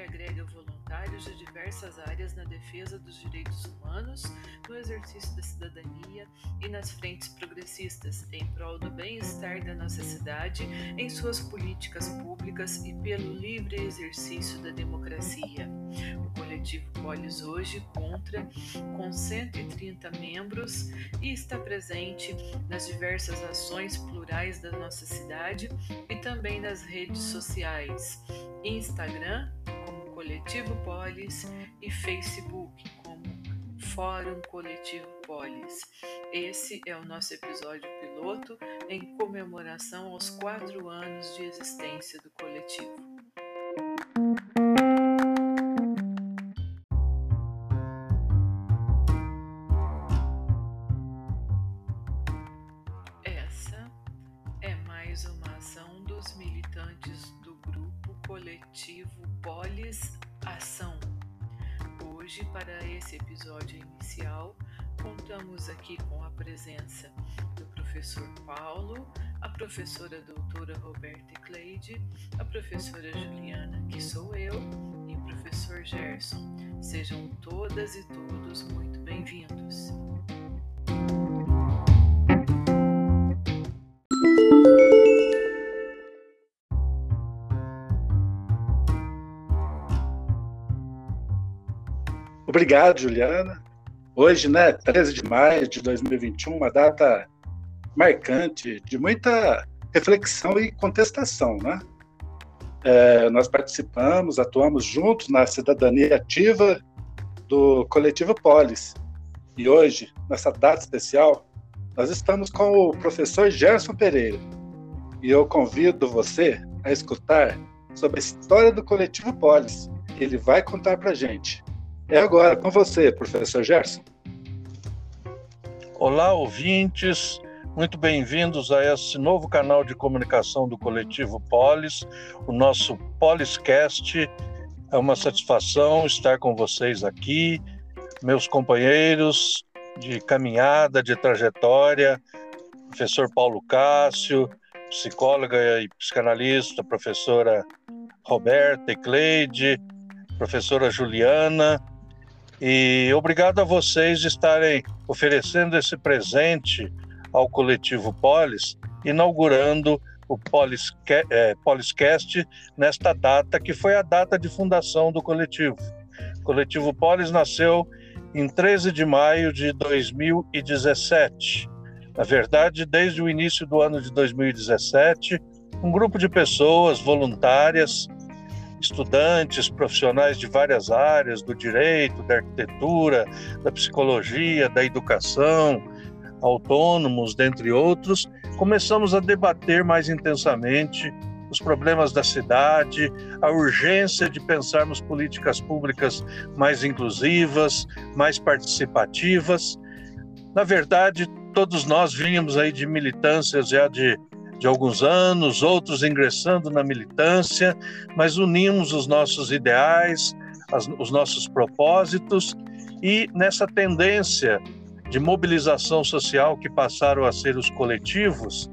agrega voluntários de diversas áreas na defesa dos direitos humanos, no exercício da cidadania e nas frentes progressistas, em prol do bem-estar da nossa cidade, em suas políticas públicas e pelo livre exercício da democracia. O coletivo Polis hoje conta com 130 membros e está presente nas diversas ações plurais da nossa cidade e também nas redes sociais, Instagram Coletivo Polis e Facebook como Fórum Coletivo Polis. Esse é o nosso episódio piloto em comemoração aos quatro anos de existência do coletivo. Essa é mais uma ação dos militantes coletivo Polis Ação. Hoje, para esse episódio inicial, contamos aqui com a presença do professor Paulo, a professora doutora Roberta Cleide, a professora Juliana, que sou eu, e o professor Gerson. Sejam todas e todos muito bem-vindos. Obrigado, Juliana. Hoje, né, 13 de maio de 2021, uma data marcante de muita reflexão e contestação, né? É, nós participamos, atuamos juntos na cidadania ativa do coletivo Polis. E hoje, nessa data especial, nós estamos com o professor Gerson Pereira. E eu convido você a escutar sobre a história do coletivo Polis. Ele vai contar para gente. É agora com você, professor Gerson. Olá, ouvintes. Muito bem-vindos a esse novo canal de comunicação do Coletivo Polis, o nosso Poliscast. É uma satisfação estar com vocês aqui, meus companheiros de caminhada, de trajetória, professor Paulo Cássio, psicóloga e psicanalista, professora Roberta Ecleide, professora Juliana, e obrigado a vocês estarem oferecendo esse presente ao coletivo Polis, inaugurando o Polis, é, Poliscast nesta data, que foi a data de fundação do coletivo. O coletivo Polis nasceu em 13 de maio de 2017. Na verdade, desde o início do ano de 2017, um grupo de pessoas voluntárias estudantes, profissionais de várias áreas, do direito, da arquitetura, da psicologia, da educação, autônomos, dentre outros, começamos a debater mais intensamente os problemas da cidade, a urgência de pensarmos políticas públicas mais inclusivas, mais participativas. Na verdade, todos nós vínhamos aí de militâncias já de de alguns anos, outros ingressando na militância, mas unimos os nossos ideais, as, os nossos propósitos e nessa tendência de mobilização social que passaram a ser os coletivos.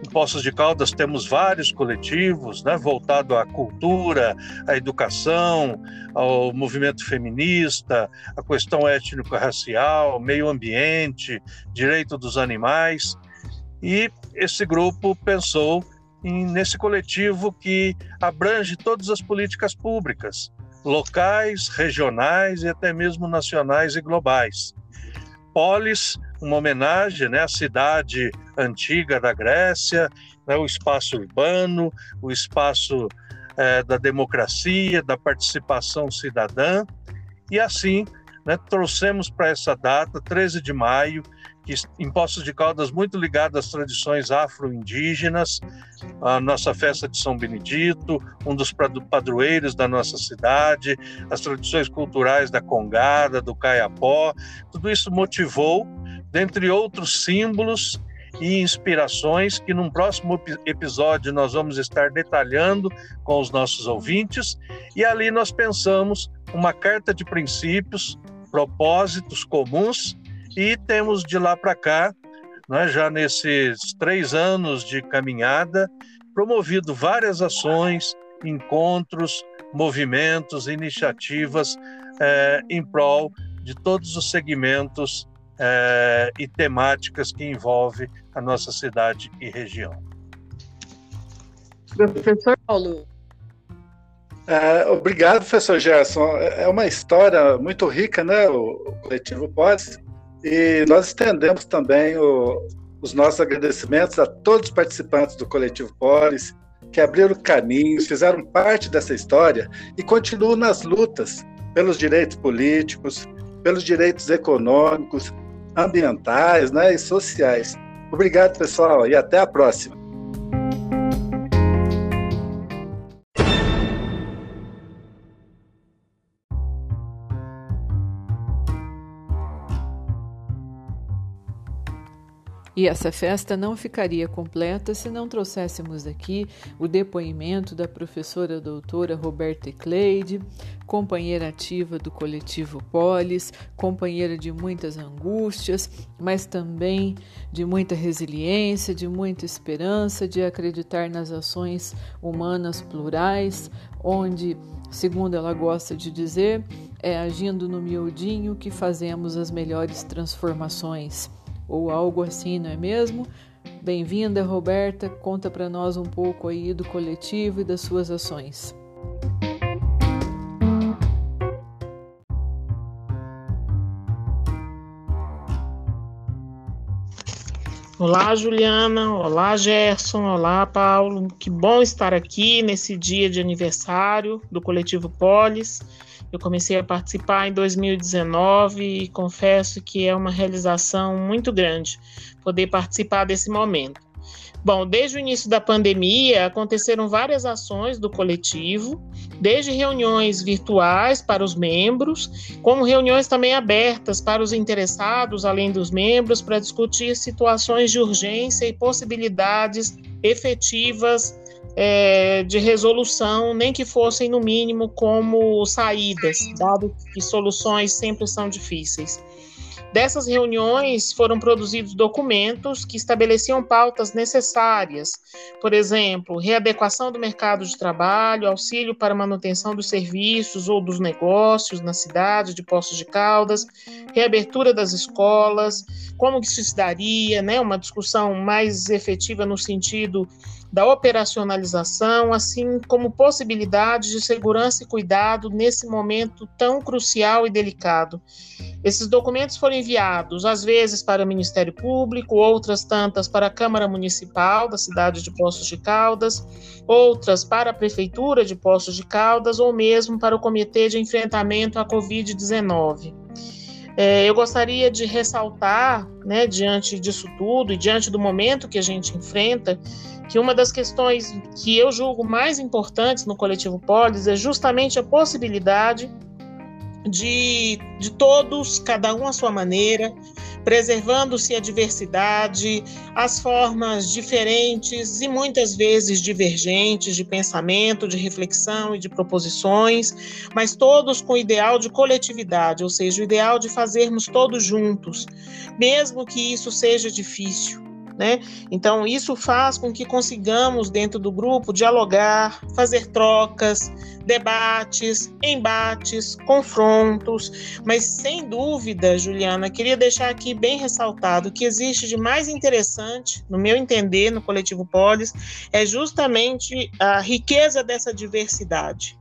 Em Poços de Caldas temos vários coletivos, né, voltado à cultura, à educação, ao movimento feminista, à questão étnico-racial, meio ambiente, direito dos animais. E esse grupo pensou em, nesse coletivo que abrange todas as políticas públicas, locais, regionais e até mesmo nacionais e globais. Polis, uma homenagem né, à cidade antiga da Grécia, né, o espaço urbano, o espaço é, da democracia, da participação cidadã, e assim né, trouxemos para essa data, 13 de maio, que em Poços de Caldas muito ligado às tradições afro-indígenas, a nossa festa de São Benedito, um dos padroeiros da nossa cidade, as tradições culturais da Congada, do Caiapó, tudo isso motivou, dentre outros símbolos e inspirações que num próximo episódio nós vamos estar detalhando com os nossos ouvintes, e ali nós pensamos uma carta de princípios, propósitos comuns E temos de lá para cá, né, já nesses três anos de caminhada, promovido várias ações, encontros, movimentos, iniciativas é, em prol de todos os segmentos é, e temáticas que envolvem a nossa cidade e região. Professor Paulo. É, obrigado, professor Gerson. É uma história muito rica, né? O, o coletivo Pós. E nós estendemos também o, os nossos agradecimentos a todos os participantes do coletivo Polis, que abriram caminhos, fizeram parte dessa história e continuam nas lutas pelos direitos políticos, pelos direitos econômicos, ambientais né, e sociais. Obrigado, pessoal, e até a próxima. E essa festa não ficaria completa se não trouxéssemos aqui o depoimento da professora doutora Roberta Ecleide, companheira ativa do coletivo Polis, companheira de muitas angústias, mas também de muita resiliência, de muita esperança, de acreditar nas ações humanas plurais, onde, segundo ela gosta de dizer, é agindo no miudinho que fazemos as melhores transformações ou algo assim, não é mesmo? Bem-vinda, Roberta. Conta para nós um pouco aí do coletivo e das suas ações. Olá, Juliana. Olá, Gerson. Olá, Paulo. Que bom estar aqui nesse dia de aniversário do Coletivo Polis. Eu comecei a participar em 2019 e confesso que é uma realização muito grande poder participar desse momento. Bom, desde o início da pandemia, aconteceram várias ações do coletivo, desde reuniões virtuais para os membros, como reuniões também abertas para os interessados, além dos membros, para discutir situações de urgência e possibilidades efetivas é, de resolução, nem que fossem, no mínimo, como saídas, dado que soluções sempre são difíceis. Dessas reuniões foram produzidos documentos que estabeleciam pautas necessárias, por exemplo, readequação do mercado de trabalho, auxílio para manutenção dos serviços ou dos negócios na cidade de Poços de Caldas, reabertura das escolas, como que isso se daria, né, uma discussão mais efetiva no sentido da operacionalização, assim como possibilidades de segurança e cuidado nesse momento tão crucial e delicado. Esses documentos foram enviados, às vezes, para o Ministério Público, outras tantas para a Câmara Municipal da cidade de Poços de Caldas, outras para a Prefeitura de Poços de Caldas ou mesmo para o Comitê de Enfrentamento à Covid-19. É, eu gostaria de ressaltar, né, diante disso tudo e diante do momento que a gente enfrenta, que uma das questões que eu julgo mais importantes no coletivo Polis é justamente a possibilidade de, de todos, cada um à sua maneira, preservando-se a diversidade, as formas diferentes e muitas vezes divergentes de pensamento, de reflexão e de proposições, mas todos com o ideal de coletividade, ou seja, o ideal de fazermos todos juntos, mesmo que isso seja difícil. Né? Então, isso faz com que consigamos, dentro do grupo, dialogar, fazer trocas, debates, embates, confrontos, mas sem dúvida, Juliana, queria deixar aqui bem ressaltado que existe de mais interessante, no meu entender, no coletivo Polis, é justamente a riqueza dessa diversidade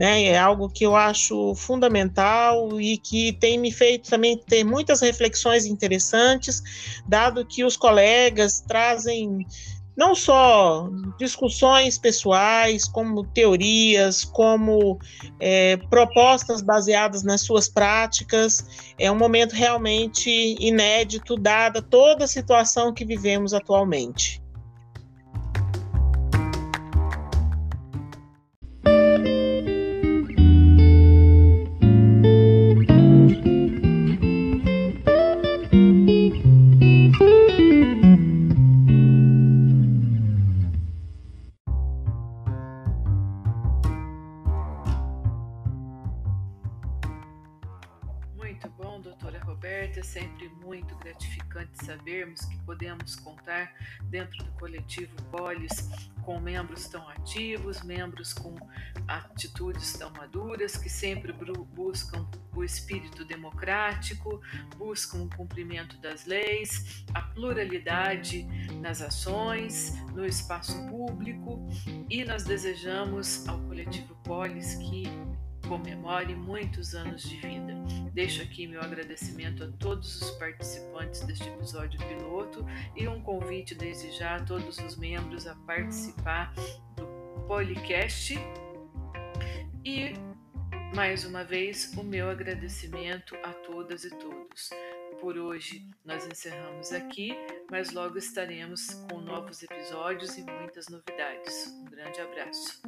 né? É algo que eu acho fundamental e que tem me feito também ter muitas reflexões interessantes, dado que os colegas trazem não só discussões pessoais, como teorias, como é, propostas baseadas nas suas práticas. É um momento realmente inédito, dada toda a situação que vivemos atualmente. Muito bom, doutora Roberta. É sempre muito gratificante sabermos que podemos contar dentro do coletivo Polis com membros tão ativos, membros com atitudes tão maduras, que sempre buscam o espírito democrático, buscam o cumprimento das leis, a pluralidade nas ações, no espaço público e nós desejamos ao coletivo Polis que comemore muitos anos de vida. Deixo aqui meu agradecimento a todos os participantes deste episódio piloto e um convite desde já a todos os membros a participar do podcast. E mais uma vez o meu agradecimento a todas e todos. Por hoje nós encerramos aqui, mas logo estaremos com novos episódios e muitas novidades. Um grande abraço.